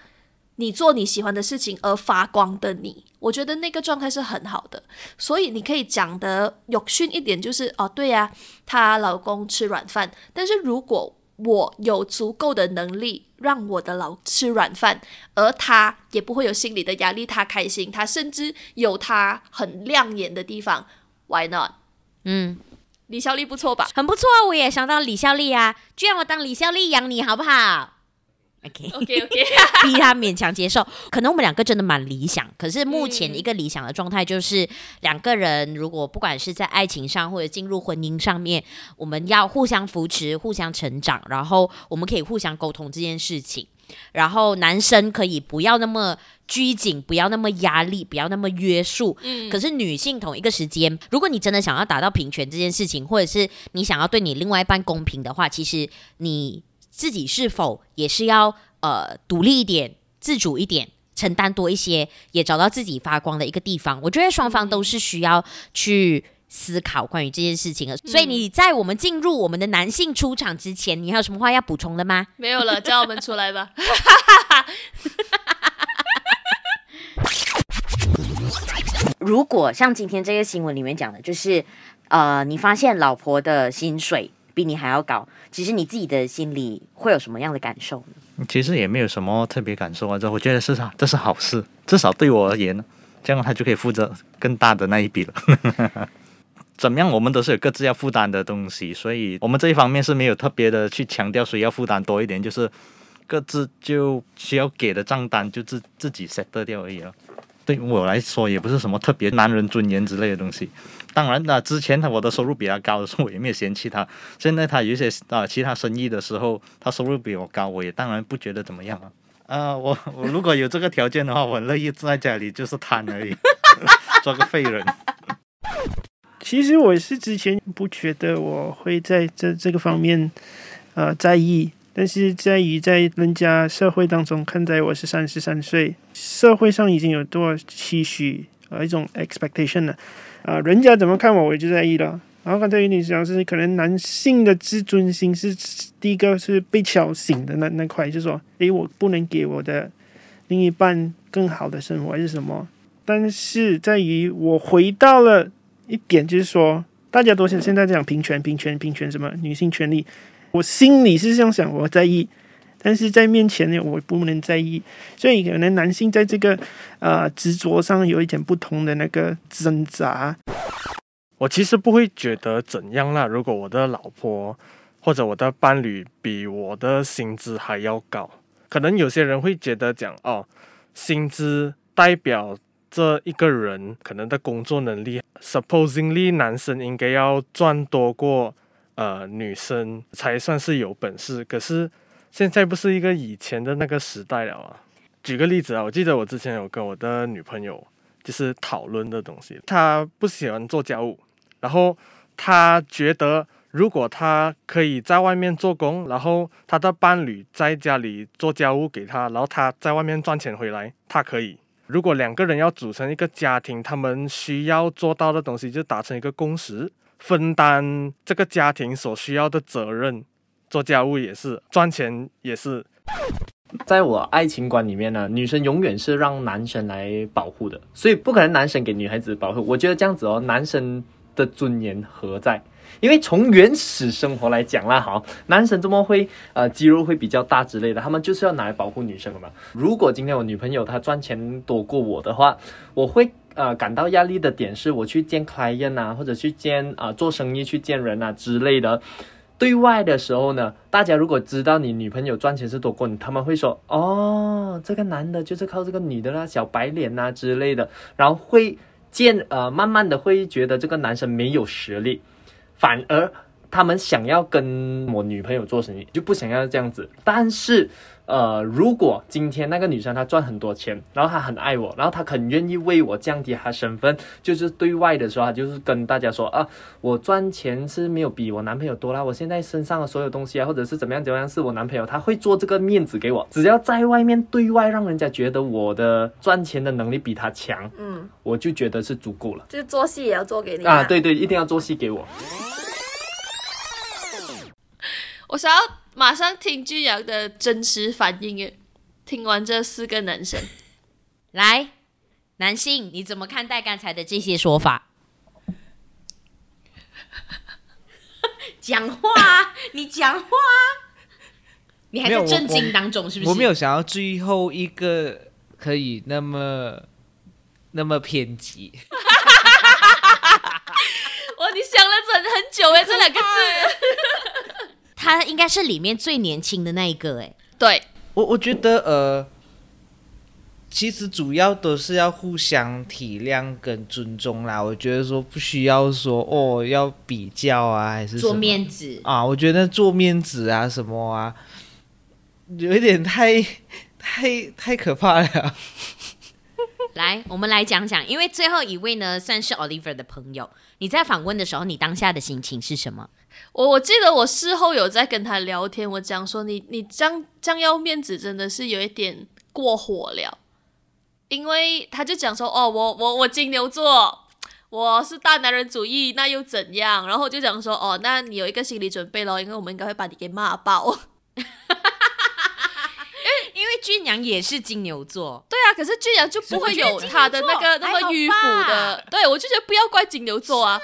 你做你喜欢的事情而发光的你，我觉得那个状态是很好的。所以你可以讲得有训一点，就是哦，对呀，她老公吃软饭。但是如果我有足够的能力让我的老吃软饭，而他也不会有心理的压力，他开心，他甚至有他很亮眼的地方，Why not？嗯，李孝利不错吧？很不错啊，我也想到李孝利啊，就让我当李孝利养你好不好？OK OK OK，[LAUGHS] 逼他勉强接受。可能我们两个真的蛮理想，可是目前一个理想的状态就是两个人如果不管是在爱情上或者进入婚姻上面，我们要互相扶持、互相成长，然后我们可以互相沟通这件事情。然后男生可以不要那么拘谨，不要那么压力，不要那么约束。嗯。可是女性同一个时间，如果你真的想要达到平权这件事情，或者是你想要对你另外一半公平的话，其实你。自己是否也是要呃独立一点、自主一点、承担多一些，也找到自己发光的一个地方？我觉得双方都是需要去思考关于这件事情的。嗯、所以你在我们进入我们的男性出场之前，你还有什么话要补充的吗？没有了，叫我们出来吧。[LAUGHS] 如果像今天这个新闻里面讲的，就是呃，你发现老婆的薪水。比你还要高，其实你自己的心里会有什么样的感受呢？其实也没有什么特别感受啊，这我觉得是啥这是好事，至少对我而言，这样他就可以负责更大的那一笔了。[LAUGHS] 怎么样，我们都是有各自要负担的东西，所以我们这一方面是没有特别的去强调谁要负担多一点，就是各自就需要给的账单就自自己 set 掉而已了。对我来说也不是什么特别男人尊严之类的东西。当然啦，之前他我的收入比他高的时候，我也没有嫌弃他。现在他有一些啊其他生意的时候，他收入比我高，我也当然不觉得怎么样啊。啊、呃，我我如果有这个条件的话，我乐意在家里就是瘫而已，做个废人。[LAUGHS] 其实我是之前不觉得我会在这这个方面呃在意，但是在于在人家社会当中看待我是三十三岁，社会上已经有多少期许呃一种 expectation 了。啊、人家怎么看我，我就在意了。然后刚才与你讲是，可能男性的自尊心是第一个是被敲醒的那那块，就是说，诶，我不能给我的另一半更好的生活，还是什么？但是在于我回到了一点，就是说，大家都是现在讲平权、平权、平权，什么女性权利，我心里是这样想，我在意，但是在面前呢，我不能在意。所以可能男性在这个呃执着上有一点不同的那个挣扎。我其实不会觉得怎样啦。如果我的老婆或者我的伴侣比我的薪资还要高，可能有些人会觉得讲哦，薪资代表这一个人可能的工作能力。Supposingly，男生应该要赚多过呃女生才算是有本事。可是现在不是一个以前的那个时代了啊。举个例子啊，我记得我之前有跟我的女朋友就是讨论的东西，她不喜欢做家务。然后她觉得，如果她可以在外面做工，然后她的伴侣在家里做家务给她，然后她在外面赚钱回来，她可以。如果两个人要组成一个家庭，他们需要做到的东西就达成一个共识，分担这个家庭所需要的责任，做家务也是，赚钱也是。在我爱情观里面呢，女生永远是让男生来保护的，所以不可能男生给女孩子保护。我觉得这样子哦，男生。的尊严何在？因为从原始生活来讲啦，好，男生怎么会呃肌肉会比较大之类的？他们就是要拿来保护女生的嘛。如果今天我女朋友她赚钱多过我的话，我会呃感到压力的点是，我去见 client 啊，或者去见啊、做生意去见人啊之类的。对外的时候呢，大家如果知道你女朋友赚钱是多过你，他们会说哦，这个男的就是靠这个女的啦，小白脸啊之类的，然后会。见呃，慢慢的会觉得这个男生没有实力，反而他们想要跟我女朋友做生意，就不想要这样子。但是。呃，如果今天那个女生她赚很多钱，然后她很爱我，然后她很愿意为我降低她身份，就是对外的时候，她就是跟大家说啊，我赚钱是没有比我男朋友多啦，我现在身上的所有东西啊，或者是怎么样怎么样，是我男朋友他会做这个面子给我，只要在外面对外让人家觉得我的赚钱的能力比他强，嗯，我就觉得是足够了。就是做戏也要做给你啊，啊，对对，一定要做戏给我。我想要。马上听俊阳的真实反应诶！听完这四个男生，[LAUGHS] 来，男性你怎么看待刚才的这些说法？讲话，你讲话，你还在震惊当中是不是？我没有想到最后一个可以那么那么偏激。[LAUGHS] 哇，你想了很很久哎，这两个字。他应该是里面最年轻的那一个，哎，对，我我觉得呃，其实主要都是要互相体谅跟尊重啦。我觉得说不需要说哦要比较啊，还是做面子啊？我觉得做面子啊什么啊，有一点太太太可怕了。来，我们来讲讲，因为最后一位呢算是 Oliver 的朋友，你在访问的时候，你当下的心情是什么？我我记得我事后有在跟他聊天，我讲说你你这样这样要面子真的是有一点过火了，因为他就讲说哦我我我金牛座，我是大男人主义，那又怎样？然后就讲说哦那你有一个心理准备咯，因为我们应该会把你给骂爆。俊阳也是金牛座，对啊，可是俊阳就不会有他的那个那么迂腐的，对我就觉得不要怪金牛座啊，啊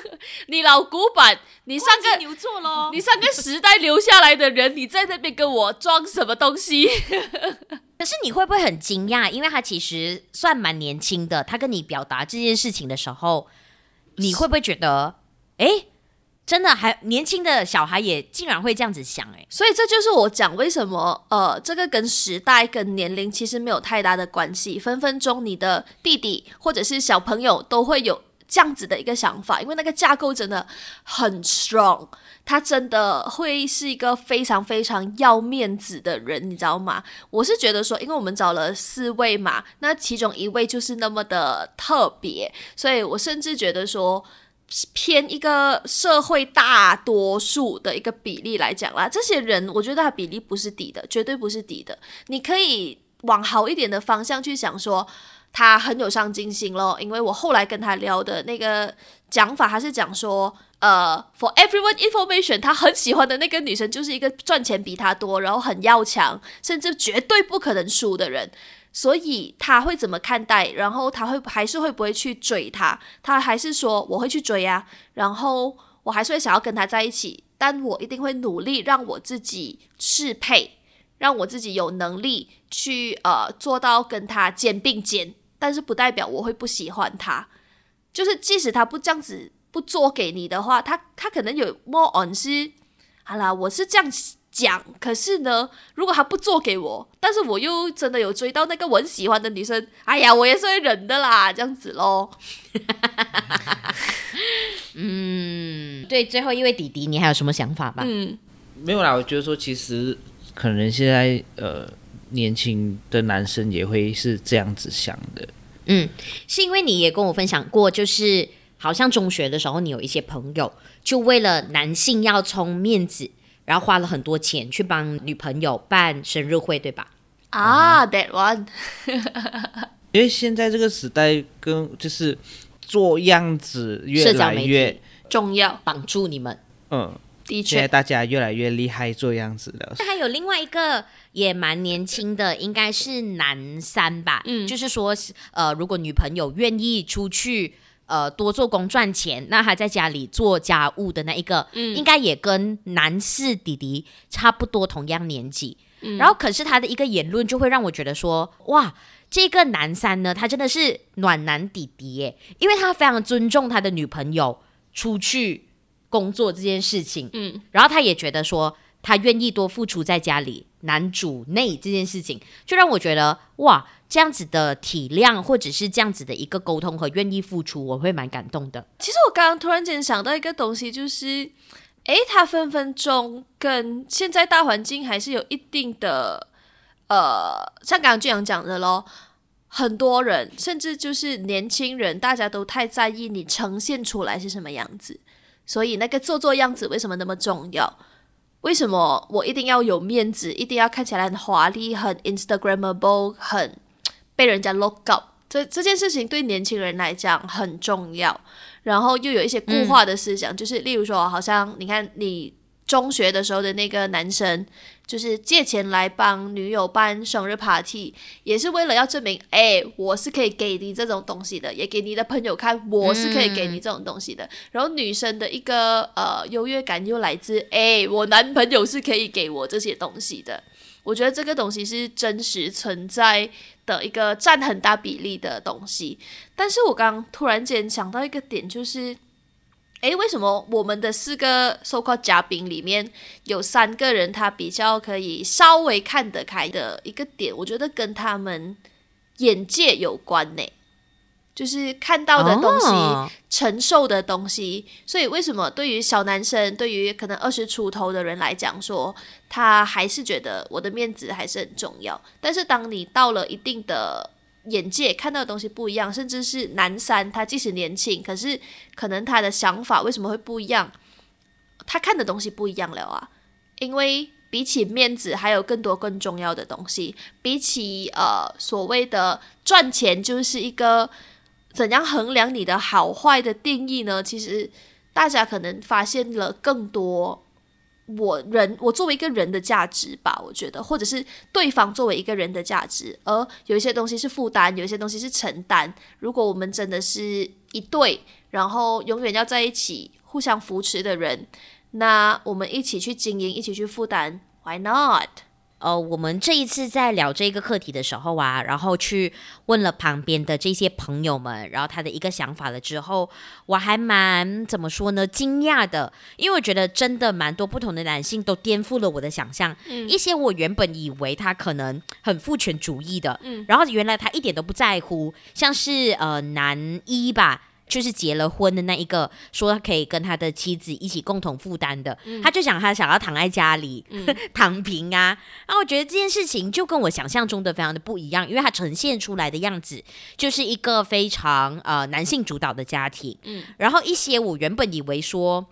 [LAUGHS] 你老古板，你上个牛座咯，你上个时代留下来的人，你在那边跟我装什么东西？[LAUGHS] 可是你会不会很惊讶？因为他其实算蛮年轻的，他跟你表达这件事情的时候，你会不会觉得，哎，真的还年轻的小孩也竟然会这样子想哎，所以这就是我讲为什么呃，这个跟时代跟年龄其实没有太大的关系，分分钟你的弟弟或者是小朋友都会有这样子的一个想法，因为那个架构真的很 strong，他真的会是一个非常非常要面子的人，你知道吗？我是觉得说，因为我们找了四位嘛，那其中一位就是那么的特别，所以我甚至觉得说。偏一个社会大多数的一个比例来讲啦，这些人我觉得他比例不是低的，绝对不是低的。你可以往好一点的方向去想，说他很有上进心咯。因为我后来跟他聊的那个讲法，他是讲说，呃，for everyone information，他很喜欢的那个女生就是一个赚钱比他多，然后很要强，甚至绝对不可能输的人。所以他会怎么看待？然后他会还是会不会去追他？他还是说我会去追啊，然后我还是会想要跟他在一起，但我一定会努力让我自己适配，让我自己有能力去呃做到跟他肩并肩。但是不代表我会不喜欢他，就是即使他不这样子不做给你的话，他他可能有 more on 是，好啦，我是这样讲，可是呢，如果他不做给我，但是我又真的有追到那个我很喜欢的女生，哎呀，我也是会忍的啦，这样子咯。[LAUGHS] 嗯，对，最后一位弟弟，你还有什么想法吧？嗯，没有啦，我觉得说其实可能现在呃年轻的男生也会是这样子想的。嗯，是因为你也跟我分享过，就是好像中学的时候，你有一些朋友就为了男性要充面子。然后花了很多钱去帮女朋友办生日会，对吧？啊、ah，that one。[LAUGHS] 因为现在这个时代，跟就是做样子越来越重要，绑住你们。嗯，的确，现在大家越来越厉害做样子了。还有另外一个也蛮年轻的，应该是男三吧？嗯，就是说，呃，如果女朋友愿意出去。呃，多做工赚钱，那他在家里做家务的那一个，嗯，应该也跟男士弟弟差不多，同样年纪。嗯，然后，可是他的一个言论就会让我觉得说，哇，这个男三呢，他真的是暖男弟弟耶，因为他非常尊重他的女朋友出去工作这件事情，嗯，然后他也觉得说，他愿意多付出在家里男主内这件事情，就让我觉得哇。这样子的体谅，或者是这样子的一个沟通和愿意付出，我会蛮感动的。其实我刚刚突然间想到一个东西，就是，诶，他分分钟跟现在大环境还是有一定的，呃，像刚刚这样讲的咯，很多人甚至就是年轻人，大家都太在意你呈现出来是什么样子，所以那个做做样子为什么那么重要？为什么我一定要有面子，一定要看起来很华丽、很 Instagrammable、很被人家 look up，这这件事情对年轻人来讲很重要，然后又有一些固化的思想，嗯、就是例如说，好像你看你中学的时候的那个男生，就是借钱来帮女友办生日 party，也是为了要证明，哎，我是可以给你这种东西的，也给你的朋友看，我是可以给你这种东西的。嗯、然后女生的一个呃优越感又来自，哎，我男朋友是可以给我这些东西的。我觉得这个东西是真实存在的一个占很大比例的东西，但是我刚刚突然间想到一个点，就是，诶，为什么我们的四个授课嘉宾里面有三个人他比较可以稍微看得开的一个点，我觉得跟他们眼界有关呢？就是看到的东西承受的东西，所以为什么对于小男生，对于可能二十出头的人来讲说，他还是觉得我的面子还是很重要。但是当你到了一定的眼界，看到的东西不一样，甚至是男三，他即使年轻，可是可能他的想法为什么会不一样？他看的东西不一样了啊！因为比起面子，还有更多更重要的东西，比起呃所谓的赚钱，就是一个。怎样衡量你的好坏的定义呢？其实大家可能发现了更多我人我作为一个人的价值吧，我觉得，或者是对方作为一个人的价值，而有一些东西是负担，有一些东西是承担。如果我们真的是一对，然后永远要在一起，互相扶持的人，那我们一起去经营，一起去负担，Why not？呃，我们这一次在聊这个课题的时候啊，然后去问了旁边的这些朋友们，然后他的一个想法了之后，我还蛮怎么说呢？惊讶的，因为我觉得真的蛮多不同的男性都颠覆了我的想象。嗯，一些我原本以为他可能很父权主义的，嗯，然后原来他一点都不在乎，像是呃男一吧。就是结了婚的那一个，说他可以跟他的妻子一起共同负担的，嗯、他就想他想要躺在家里、嗯、[LAUGHS] 躺平啊。然后我觉得这件事情就跟我想象中的非常的不一样，因为他呈现出来的样子就是一个非常呃男性主导的家庭。嗯，然后一些我原本以为说。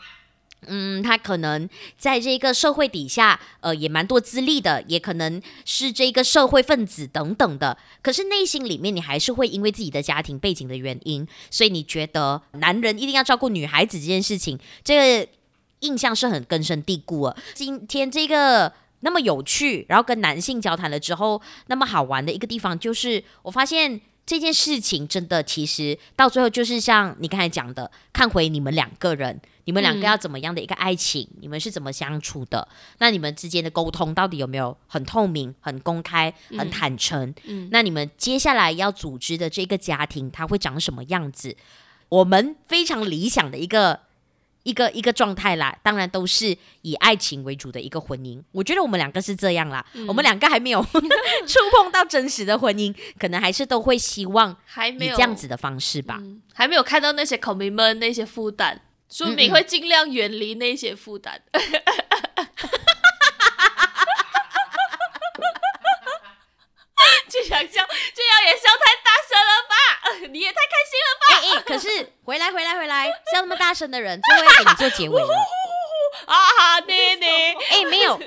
嗯，他可能在这个社会底下，呃，也蛮多资历的，也可能是这个社会分子等等的。可是内心里面，你还是会因为自己的家庭背景的原因，所以你觉得男人一定要照顾女孩子这件事情，这个印象是很根深蒂固啊。今天这个那么有趣，然后跟男性交谈了之后，那么好玩的一个地方，就是我发现。这件事情真的，其实到最后就是像你刚才讲的，看回你们两个人，你们两个要怎么样的一个爱情，嗯、你们是怎么相处的？那你们之间的沟通到底有没有很透明、很公开、很坦诚？嗯嗯、那你们接下来要组织的这个家庭，它会长什么样子？我们非常理想的一个。一个一个状态啦，当然都是以爱情为主的一个婚姻。我觉得我们两个是这样啦，嗯、我们两个还没有 [LAUGHS] 触碰到真实的婚姻，可能还是都会希望还没有这样子的方式吧，还没，嗯、还没有看到那些 commitment 那些负担，说明会尽量远离那些负担。嗯 [LAUGHS] 嗯就想笑，这样也笑太大声了吧？你也太开心了吧？哎哎、欸欸，可是回来回来回来，笑那么大声的人，最后要给你做结尾了。啊哈，对对，哎，没有，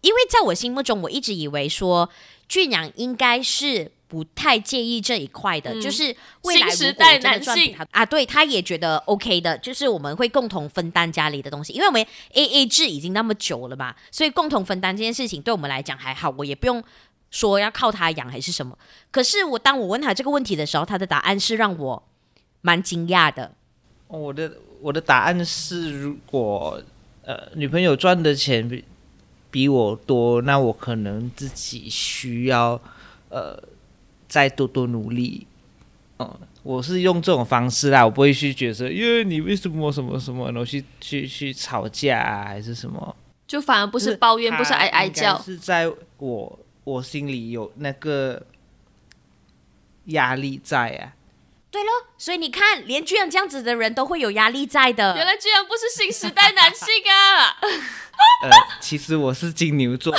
因为在我心目中，我一直以为说俊阳应该是不太介意这一块的，嗯、就是未来如果真的赚比他啊，对，他也觉得 OK 的，就是我们会共同分担家里的东西，因为我们 AA 制已经那么久了嘛，所以共同分担这件事情对我们来讲还好，我也不用。说要靠他养还是什么？可是我当我问他这个问题的时候，他的答案是让我蛮惊讶的。我的我的答案是，如果呃女朋友赚的钱比比我多，那我可能自己需要呃再多多努力。嗯、呃，我是用这种方式啦，我不会去觉得，因为你为什么什么什么，然后去去去吵架啊，还是什么？就反而不是抱怨，不是哀哀叫，是在我。我心里有那个压力在啊，对喽，所以你看，连巨阳这样子的人都会有压力在的。原来巨阳不是新时代男性啊！呃，其实我是金牛座。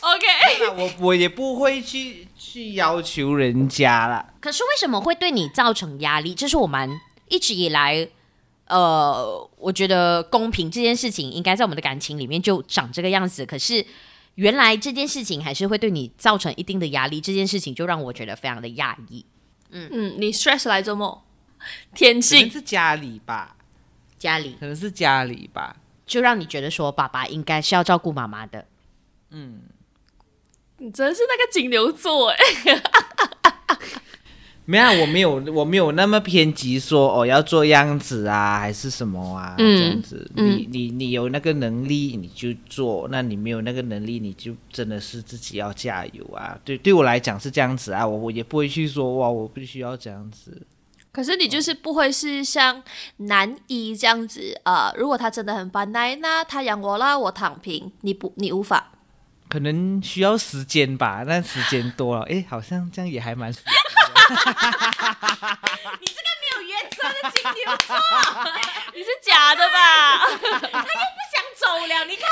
OK，我我也不会去去要求人家了。可是为什么会对你造成压力？这是我们。一直以来，呃，我觉得公平这件事情应该在我们的感情里面就长这个样子。可是原来这件事情还是会对你造成一定的压力，这件事情就让我觉得非常的压抑。嗯嗯，你 stress 来做梦？天性？可能是家里吧，家里可能是家里吧，就让你觉得说爸爸应该是要照顾妈妈的。嗯，你真是那个金牛座哎。没有，我没有，我没有那么偏激说，说哦要做样子啊，还是什么啊，嗯、这样子。嗯、你你你有那个能力你就做，那你没有那个能力，你就真的是自己要加油啊。对，对我来讲是这样子啊，我我也不会去说哇，我必须要这样子。可是你就是不会是像男一这样子啊、呃？如果他真的很烦奶，那他养我啦，我躺平，你不，你无法。可能需要时间吧，那时间多了，哎，好像这样也还蛮。[LAUGHS] 你这个没有原则的金牛座，你是假的吧？他又不想走了，你看，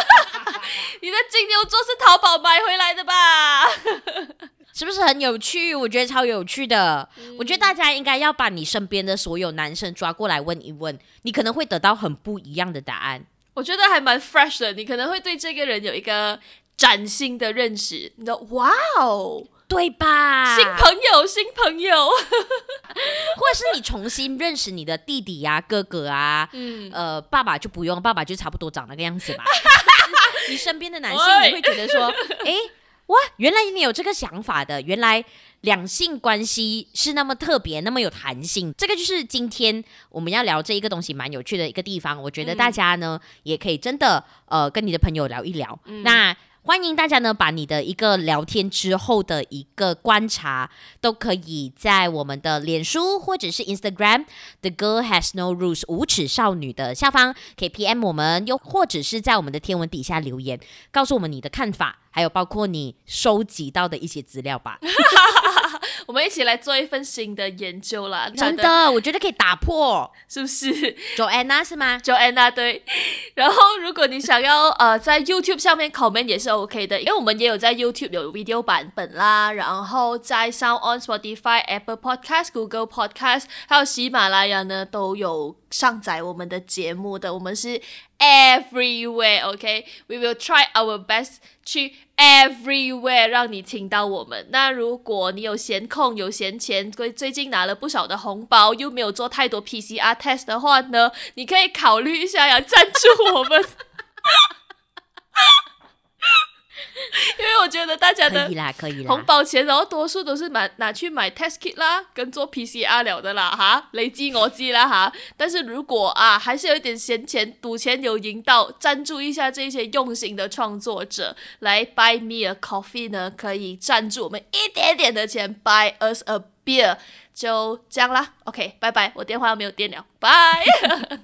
[LAUGHS] 你的金牛座是淘宝买回来的吧？[LAUGHS] 是不是很有趣？我觉得超有趣的。嗯、我觉得大家应该要把你身边的所有男生抓过来问一问，你可能会得到很不一样的答案。我觉得还蛮 fresh 的，你可能会对这个人有一个崭新的认识。你的哇哦！对吧？新朋友，新朋友，[LAUGHS] 或者是你重新认识你的弟弟呀、啊、哥哥啊，嗯，呃，爸爸就不用，爸爸就差不多长那个样子吧。[LAUGHS] 你身边的男性，你会觉得说，[LAUGHS] 哎，哇，原来你有这个想法的，原来两性关系是那么特别，那么有弹性。这个就是今天我们要聊这一个东西蛮有趣的一个地方。我觉得大家呢、嗯、也可以真的呃跟你的朋友聊一聊。嗯、那。欢迎大家呢，把你的一个聊天之后的一个观察，都可以在我们的脸书或者是 Instagram The Girl Has No Rules 无耻少女的下方，可以 PM 我们，又或者是在我们的天文底下留言，告诉我们你的看法。还有包括你收集到的一些资料吧，[LAUGHS] 我们一起来做一份新的研究啦。[LAUGHS] 真的，我觉得可以打破，是不是？Joanna 是吗？Joanna 对。然后，如果你想要呃在 YouTube 上面 comment 也是 OK 的，因为我们也有在 YouTube 有 video 版本啦。然后在 Sound On Spotify、Apple Podcast、Google Podcast 还有喜马拉雅呢都有上载我们的节目的。我们是。Everywhere, OK? We will try our best 去 everywhere 让你听到我们。那如果你有闲空、有闲钱，最最近拿了不少的红包，又没有做太多 PCR test 的话呢，你可以考虑一下要赞助我们。[LAUGHS] 因为我觉得大家的红包钱，然后多数都是买拿去买 test kit 啦，跟做 PCR 了的啦，哈，累积我积啦，哈。但是如果啊，还是有一点闲钱，赌钱有赢到，赞助一下这些用心的创作者，来 buy me a coffee 呢，可以赞助我们一点点的钱，buy us a beer。就这样啦，OK，拜拜。我电话又没有电了，拜。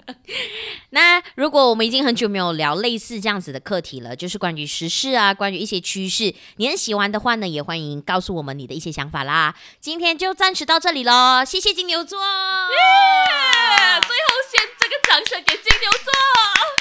[LAUGHS] 那如果我们已经很久没有聊类似这样子的课题了，就是关于时事啊，关于一些趋势，你很喜欢的话呢，也欢迎告诉我们你的一些想法啦。今天就暂时到这里喽，谢谢金牛座。Yeah! 最后先这个掌声给金牛座。